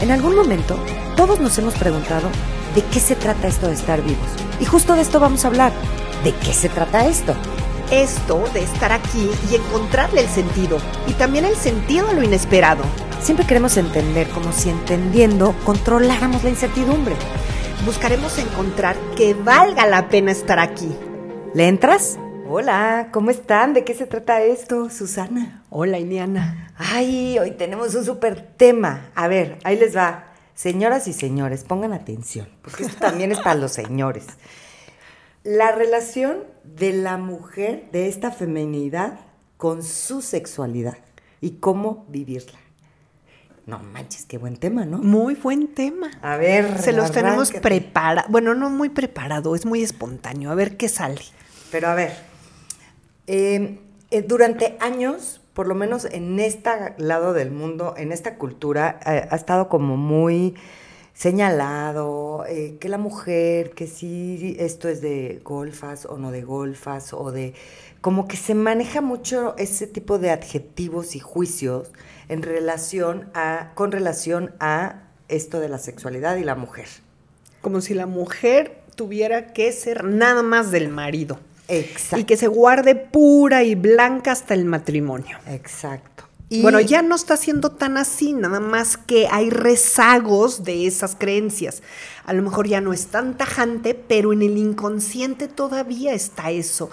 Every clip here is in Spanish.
En algún momento, todos nos hemos preguntado de qué se trata esto de estar vivos. Y justo de esto vamos a hablar. ¿De qué se trata esto? Esto de estar aquí y encontrarle el sentido. Y también el sentido a lo inesperado. Siempre queremos entender como si entendiendo controláramos la incertidumbre. Buscaremos encontrar que valga la pena estar aquí. ¿Le entras? Hola, ¿cómo están? ¿De qué se trata esto, Susana? Hola, Iniana. Ay, hoy tenemos un súper tema. A ver, ahí les va. Señoras y señores, pongan atención, porque esto también es para los señores. La relación de la mujer, de esta feminidad, con su sexualidad y cómo vivirla. No manches, qué buen tema, ¿no? Muy buen tema. A ver, Se los tenemos preparados. Bueno, no muy preparado, es muy espontáneo. A ver qué sale. Pero a ver, eh, eh, durante años, por lo menos en este lado del mundo, en esta cultura, eh, ha estado como muy señalado eh, que la mujer, que si esto es de golfas o no de golfas, o de... como que se maneja mucho ese tipo de adjetivos y juicios en relación a, con relación a esto de la sexualidad y la mujer. Como si la mujer tuviera que ser nada más del marido. Exacto. Y que se guarde pura y blanca hasta el matrimonio. Exacto. Bueno, ya no está siendo tan así, nada más que hay rezagos de esas creencias. A lo mejor ya no es tan tajante, pero en el inconsciente todavía está eso.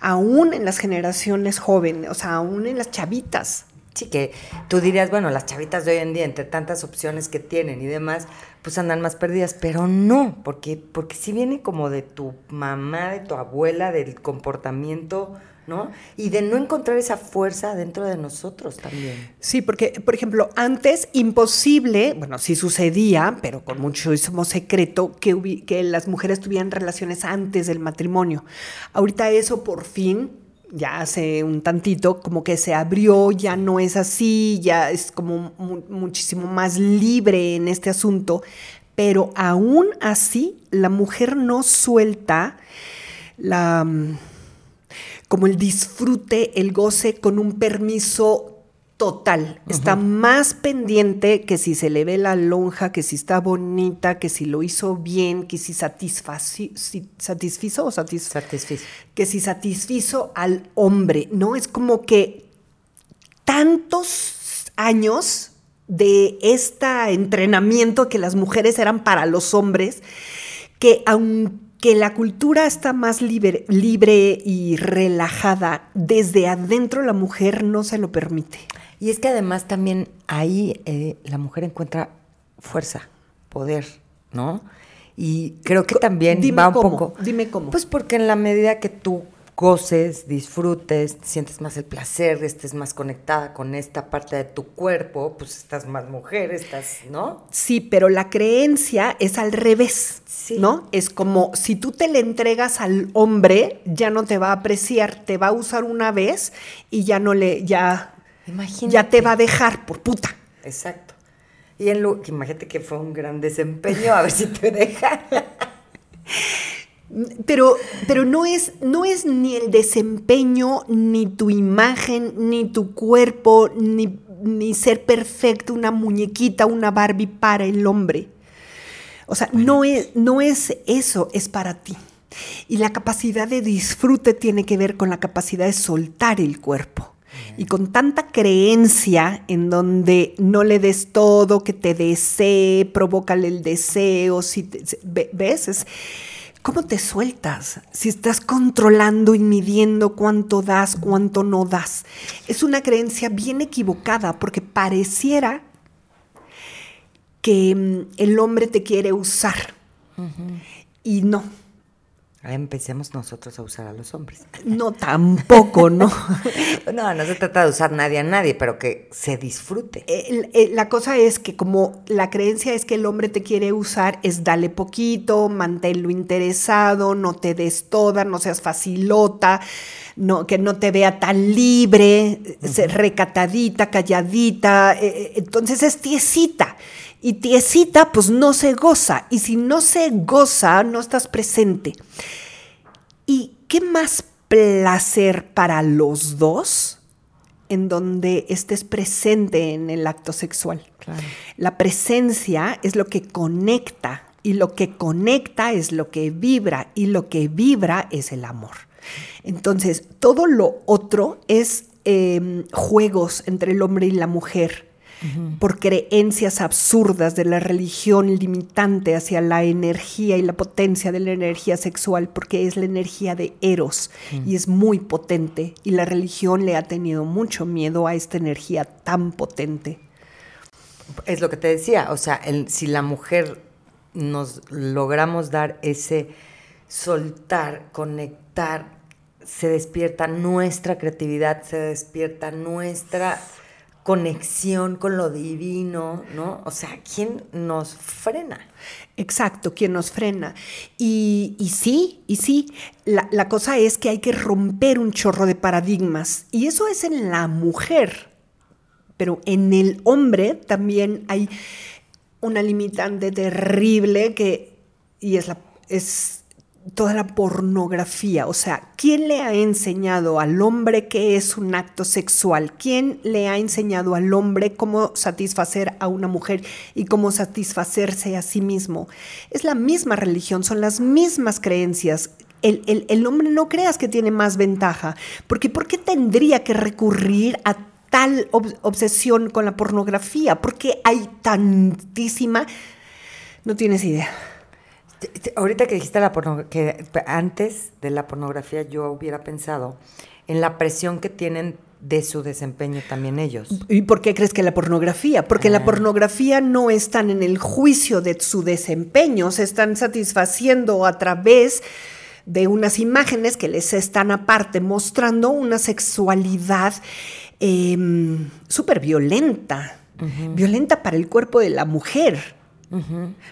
Aún en las generaciones jóvenes, o sea, aún en las chavitas. Sí, que tú dirías, bueno, las chavitas de hoy en día, entre tantas opciones que tienen y demás, pues andan más perdidas, pero no, porque, porque sí viene como de tu mamá, de tu abuela, del comportamiento, ¿no? Y de no encontrar esa fuerza dentro de nosotros también. Sí, porque, por ejemplo, antes imposible, bueno, sí sucedía, pero con muchísimo secreto, que, que las mujeres tuvieran relaciones antes del matrimonio. Ahorita eso por fin, ya hace un tantito, como que se abrió, ya no es así, ya es como mu- muchísimo más libre en este asunto, pero aún así la mujer no suelta la... mm, como el disfrute, el goce con un permiso total. Está más pendiente que si se le ve la lonja, que si está bonita, que si lo hizo bien, que si satisfizo o satis- Satisfizo. que si satisfizo al hombre, ¿no? Es como que tantos años de este entrenamiento que las mujeres eran para los hombres, que aunque la cultura está más libre, libre y relajada, desde adentro la mujer no se lo permite. Y es que además también ahí eh, la mujer encuentra fuerza, poder, ¿no? Y creo que también Dime va un cómo, poco. dime cómo. Pues porque en la medida que tú goces, disfrutes, sientes más el placer, estés más conectada con esta parte de tu cuerpo, pues estás más mujer, estás, ¿no? Sí, pero la creencia es al revés, Sí. ¿no? Es como si tú te le entregas al hombre, ya no te va a apreciar, te va a usar una vez y ya no le, ya, Imagínate. ya te va a dejar por puta. Exacto. Y en lo, imagínate que fue un gran desempeño, a ver si te deja. Pero, pero no, es, no es ni el desempeño, ni tu imagen, ni tu cuerpo, ni, ni ser perfecto, una muñequita, una Barbie para el hombre. O sea, no, es, no es eso, es para ti. Y la capacidad de disfrute tiene que ver con la capacidad de soltar el cuerpo. Y con tanta creencia en donde no le des todo, que te desee, provócale el deseo, si te- ¿ves? Es, ¿Cómo te sueltas? Si estás controlando y midiendo cuánto das, cuánto no das. Es una creencia bien equivocada porque pareciera que mm, el hombre te quiere usar. Y no, Empecemos nosotros a usar a los hombres. no tampoco, ¿no? No, no se trata de usar nadie a nadie, pero que se disfrute. El- el- la cosa es que como la creencia es que el hombre te quiere usar, es dale poquito, manténlo interesado, no te des toda, no seas facilota, no, que no te vea tan libre, ser recatadita, calladita. eh, eh, entonces es tiesita. Y tiesita, pues no se goza. Y si no se goza, no estás presente. ¿Y qué más placer para los dos en donde estés presente en el acto sexual. La presencia es lo que conecta y lo que conecta es lo que vibra y lo que vibra es el amor. Entonces, todo lo otro es em, juegos entre el hombre y la mujer por creencias absurdas de la religión limitante hacia la energía y la potencia de la energía sexual, porque es la energía de Eros y es muy potente y la religión le ha tenido mucho miedo a esta energía tan potente. Es lo que te decía, o sea, si la mujer nos logramos dar ese soltar, conectar, se despierta nuestra creatividad, se despierta nuestra conexión con lo divino, ¿no? O sea, ¿quién nos frena? Exacto, ¿quién nos frena? Y, sí, y sí, la, la, cosa es que hay que romper un chorro de paradigmas. Y eso es en la mujer. Pero en el hombre también hay una limitante terrible que, y es la, es toda la pornografía. O sea, ¿quién le ha enseñado al hombre qué es un acto sexual? ¿Quién le ha enseñado al hombre cómo satisfacer a una mujer y cómo satisfacerse a sí mismo? Es la misma religión, son las mismas creencias. El, hombre no creas que tiene más ventaja, porque ¿por qué tendría que recurrir a tal obsesión con la pornografía? Porque hay tantísima... No tienes idea. Ahorita que dijiste la que antes de la pornografía yo hubiera pensado en la presión que tienen de su desempeño también ellos. ¿Y por qué crees que la pornografía? Porque la ah. pornografía no están en el juicio de su desempeño, se están satisfaciendo a través de unas imágenes que les están aparte mostrando una sexualidad em, súper violenta, violenta para el cuerpo de la mujer.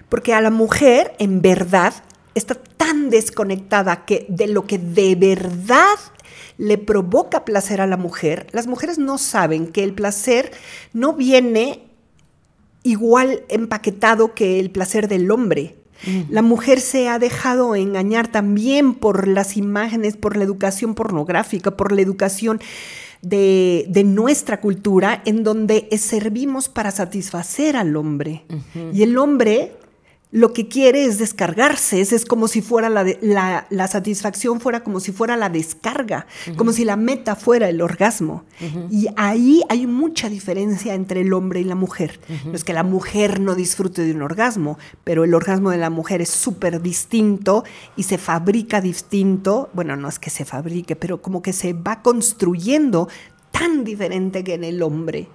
Porque a la mujer, en verdad, está tan desconectada que de lo que de verdad le provoca placer a la mujer, las mujeres no saben que el placer no viene igual empaquetado que el placer del hombre. La mujer se ha dejado engañar también por las imágenes, por la educación pornográfica, por la educación de, nuestra cultura en donde servimos para satisfacer al hombre. Y el hombre lo que quiere es descargarse, es, como si fuera la, la, satisfacción fuera como si fuera la descarga, como si la meta fuera el orgasmo. Y ahí hay mucha diferencia entre el hombre y la mujer. No es que la mujer no disfrute de un orgasmo, pero el orgasmo de la mujer es súper distinto y se fabrica distinto. Bueno, no es que se fabrique, pero como que se va construyendo tan diferente que en el hombre.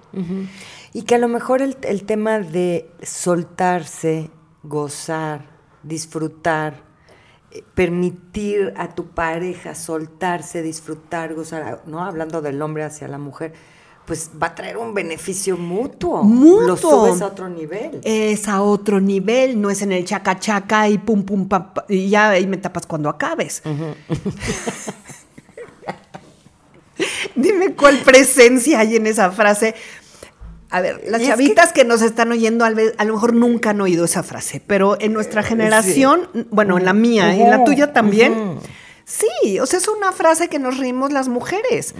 Y que a lo mejor el, el tema de soltarse gozar, disfrutar, eh, permitir a tu pareja soltarse, disfrutar, gozar, ¿no? Hablando del hombre hacia la mujer, pues va a traer un beneficio mutuo. Mutuo. Lo subes a otro nivel. Es a otro nivel, no es en el chaca chaca y pum pum pam, y ya ahí me tapas cuando acabes. Dime cuál presencia hay en esa frase. A ver, las chavitas que... nos están oyendo, a lo mejor nunca han oído esa frase, pero en nuestra generación, bueno, en la mía y en la tuya también, sí, o sea, es una frase que nos reímos las mujeres.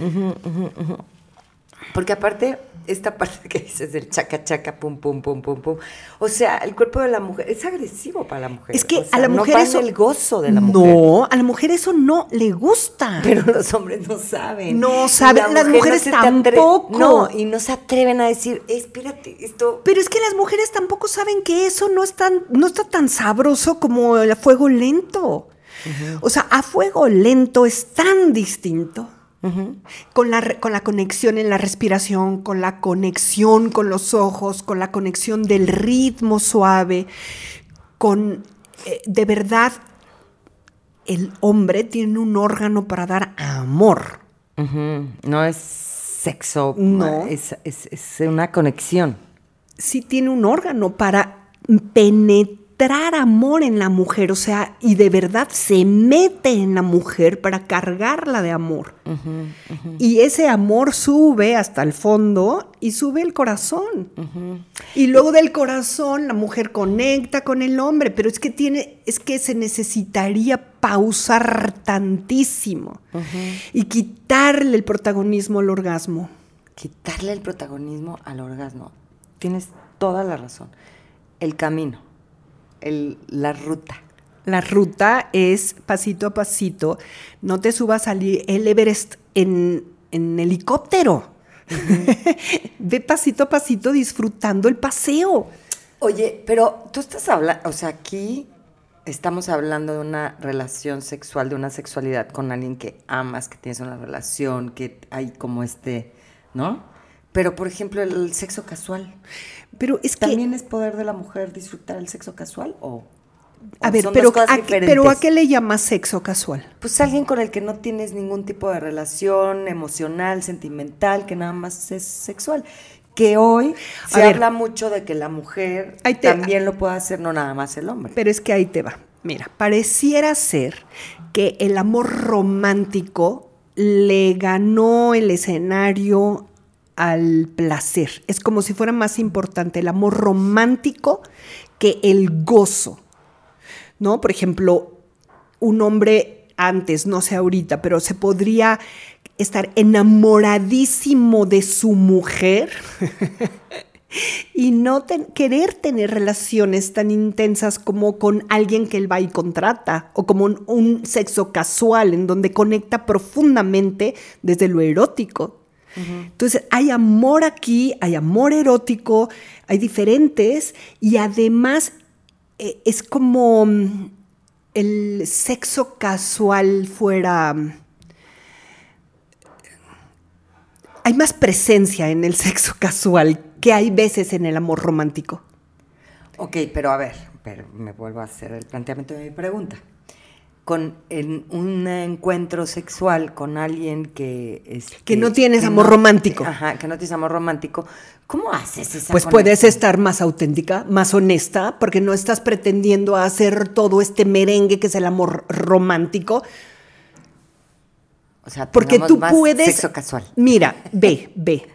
Porque aparte, esta parte que dices del chaca chaca, pum, pum, pum, pum, pum. O sea, el cuerpo de la mujer es agresivo para la mujer. Es que a la mujer no eso. el gozo de la mujer. No, a la mujer eso no le gusta. Pero los hombres no saben. No saben, las mujeres tampoco. No, y no se atreven a decir, espérate, esto. Pero es que las mujeres tampoco saben que eso no, es tan, no está tan sabroso como el fuego lento. O sea, a fuego lento es tan distinto con, la, con la conexión en la respiración, con la conexión con los ojos, con la conexión del ritmo suave, con eh, de verdad el hombre tiene un órgano para dar amor. No es sexo, no. Es, es, una conexión. Sí tiene un órgano para penetrar entrar amor en la mujer, o sea, y de verdad se mete en la mujer para cargarla de amor. Y ese amor sube hasta el fondo y sube el corazón. Y luego del corazón la mujer conecta con el hombre, pero es que tiene, es que se necesitaría pausar tantísimo y quitarle el protagonismo al orgasmo. quitarle el protagonismo al orgasmo. Tienes toda la razón. El camino, el, la ruta. La ruta es pasito a pasito. No te subas al el Everest en, en helicóptero. Ve pasito a pasito disfrutando el paseo. Oye, pero tú estás hablando, o sea, aquí estamos hablando de una relación sexual, de una sexualidad con alguien que amas, que tienes una relación, que hay como este, ¿no? Pero, por ejemplo, el sexo casual. Pero es ¿También es poder de la mujer disfrutar el sexo casual o...? A ver, pero a, pero ¿a qué le llamas sexo casual? Pues alguien con el que no tienes ningún tipo de relación emocional, sentimental, que nada más es sexual que hoy se habla mucho de que la mujer también lo puede hacer, no nada más el hombre. Pero es que ahí te va. Mira, pareciera ser que el amor romántico le ganó el escenario al placer. Es como si fuera más importante el amor romántico que el gozo. ¿No? Por ejemplo, un hombre antes, no sé ahorita, pero se podría estar enamoradísimo de su mujer y no querer tener relaciones tan intensas como con alguien que él va y contrata o como un, sexo casual en donde conecta profundamente desde lo erótico. Entonces hay amor aquí, hay amor erótico, hay diferentes y además eh, es como mm, el sexo casual fuera mm, hay más presencia en el sexo casual que hay veces en el amor romántico. Ok, pero a ver, pero me vuelvo a hacer el planteamiento de mi pregunta. Con un encuentro sexual con alguien que... Este, que no tienes amor romántico. Ajá, que no tienes amor romántico. ¿Cómo haces esa Pues puedes estar más auténtica, más honesta, porque no estás pretendiendo hacer todo este merengue que es el amor romántico, o sea, porque tú puedes. Sexo casual. Mira, ve, ve.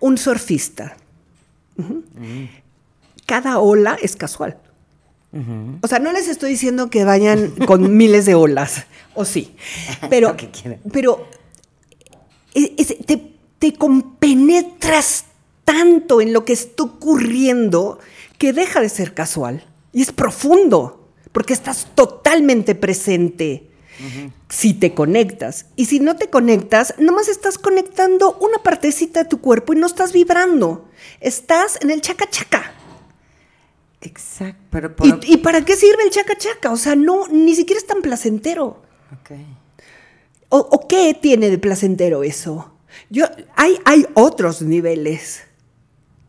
Un surfista. Mm. Cada ola es casual. O sea, no les estoy diciendo que vayan con miles de olas, o sí. Pero, pero te, te compenetras tanto en lo que está ocurriendo que deja de ser casual. Y es profundo, porque estás totalmente presente si te conectas. Y si no te conectas, nomás estás conectando una partecita de tu cuerpo y no estás vibrando. Estás en el chaca chaca. Exacto. ¿Y, para qué sirve el chaca chaca? O sea, no, ni siquiera es tan placentero. O, qué tiene de placentero eso? Yo, hay, hay otros niveles.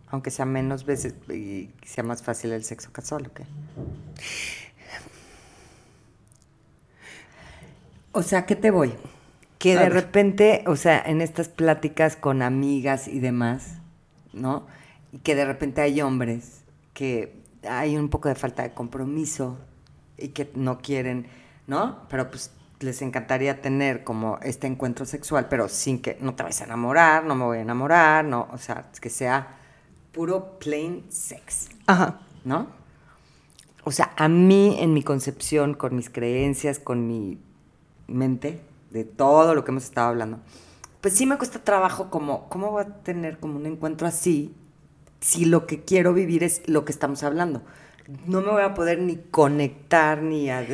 Aunque sea menos veces y sea más fácil el sexo casual, ¿ok? O sea, ¿qué te voy? Que de repente, o sea, en estas pláticas con amigas y demás, ¿no? Y que de repente hay hombres que hay un poco de falta de compromiso y que no quieren, ¿no? Pero pues les encantaría tener como este encuentro sexual, pero sin que no te vayas a enamorar, no me voy a enamorar, no, o sea, que sea puro plain sex. Ajá. ¿No? O sea, a mí en mi concepción, con mis creencias, con mi mente, de todo lo que hemos estado hablando, pues sí me cuesta trabajo como, ¿cómo voy a tener como un encuentro así si lo que quiero vivir es lo que estamos hablando? No me voy a poder ni conectar ni a...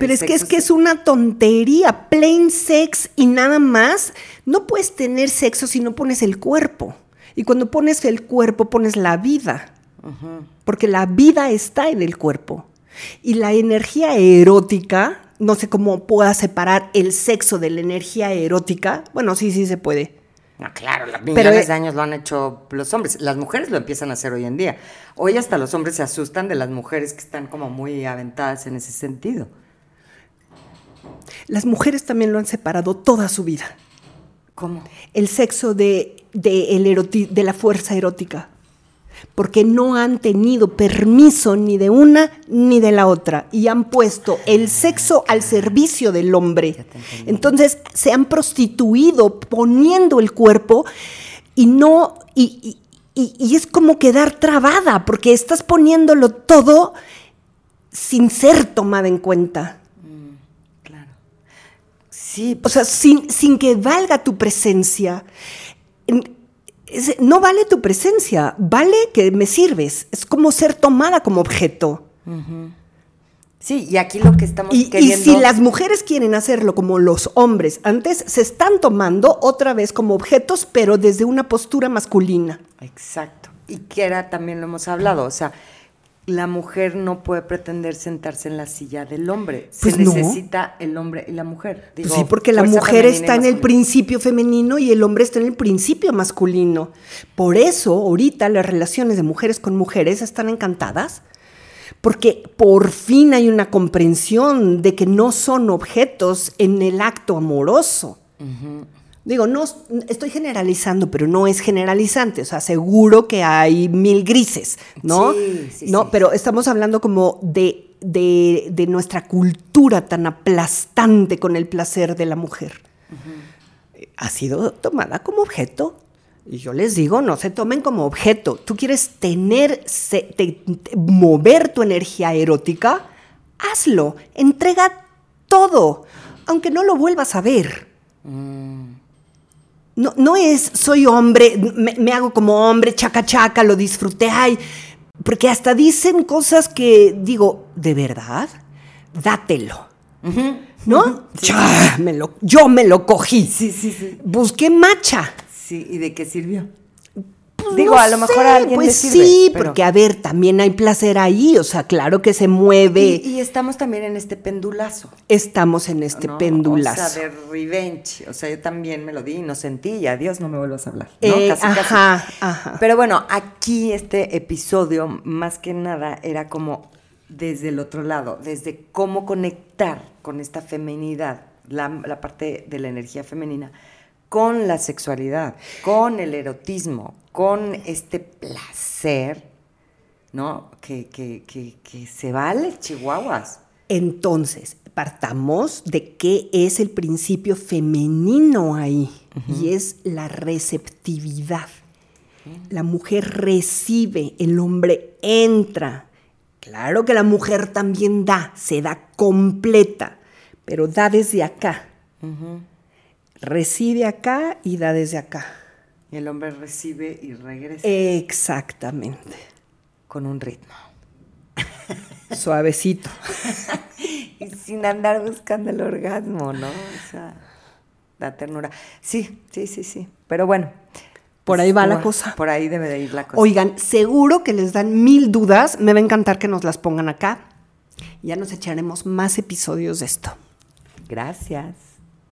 Pero es que es que es una tontería, plain sex y nada más. No puedes tener sexo si no pones el cuerpo. Y cuando pones el cuerpo pones la vida. Porque la vida está en el cuerpo. Y la energía erótica no sé cómo pueda separar el sexo de la energía erótica. Bueno, sí, sí se puede. No, claro, millones de años lo han hecho los hombres. Las mujeres lo empiezan a hacer hoy en día. Hoy hasta los hombres se asustan de las mujeres que están como muy aventadas en ese sentido. Las mujeres también lo han separado toda su vida. ¿Cómo? El sexo de, de, de la fuerza erótica porque no han tenido permiso ni de una ni de la otra y han puesto el sexo al servicio del hombre. Entonces se han prostituido poniendo el cuerpo y no, y, es como quedar trabada, porque estás poniéndolo todo sin ser tomada en cuenta. Mm, claro. Sí. O sea, sin, sin que valga tu presencia es- no vale tu presencia, vale que me sirves. Es como ser tomada como objeto. Sí, y aquí lo que estamos Y, si las mujeres quieren hacerlo como los hombres antes, se están tomando otra vez como objetos, pero desde una postura masculina. Exacto. Y que era, también lo hemos hablado, o sea, la mujer no puede pretender sentarse en la silla del hombre. Pues Se no. necesita el hombre y la mujer. Pues sí, porque la mujer está en el principio femenino y el hombre está en el principio masculino. Por eso, ahorita las relaciones de mujeres con mujeres están encantadas, porque por fin hay una comprensión de que no son objetos en el acto amoroso. Digo, no estoy generalizando, pero no es generalizante. O sea, seguro que hay mil grises, ¿no? Sí, sí, no, sí. pero estamos hablando como de, de- de nuestra cultura tan aplastante con el placer de la mujer. Ha sido tomada como objeto. Y yo les digo, no se tomen como objeto. Tú quieres tener, se- te- te- mover tu energía erótica, hazlo. Entrega todo, aunque no lo vuelvas a ver. No, no es soy hombre, me, me hago como hombre, chaca chaca, lo disfruté, ay, porque hasta dicen cosas que digo, ¿de verdad? Dátelo. ¿No? Me lo- yo me lo cogí. Sí, sí, sí. Busqué macha. Sí, ¿y de qué sirvió? Pues Digo, no a lo mejor a alguien Pues le sirve, sí, pero- porque a ver, también hay placer ahí, o sea, claro que se mueve. Y, y estamos también en este pendulazo. Estamos en este ¿no? pendulazo. O sea, de revenge. O sea, yo también me lo di y no sentí y adiós, no me vuelvas a hablar. ¿no? Eh, casi, casi. ajá, ajá. Pero bueno, aquí este episodio, más que nada, era como desde el otro lado, desde cómo conectar con esta feminidad, la, la parte de la energía femenina, con la sexualidad, con el erotismo, con este placer, ¿no? Que, que, que, que se vale, chihuahuas. Entonces, partamos de qué es el principio femenino ahí, y es la receptividad. La mujer recibe, el hombre entra. Claro que la mujer también da, se da completa, pero da desde acá. Recibe acá y da desde acá. Y el hombre recibe y regresa Exactamente. con un ritmo. Suavecito. Y sin andar buscando el orgasmo, ¿no? O sea, la ternura. Sí, sí, sí, sí. Pero bueno. Por ahí va la cosa. Por ahí debe de ir la cosa. Oigan, seguro que les dan mil dudas. Me va a encantar que nos las pongan acá. Ya nos echaremos más episodios de esto. Gracias.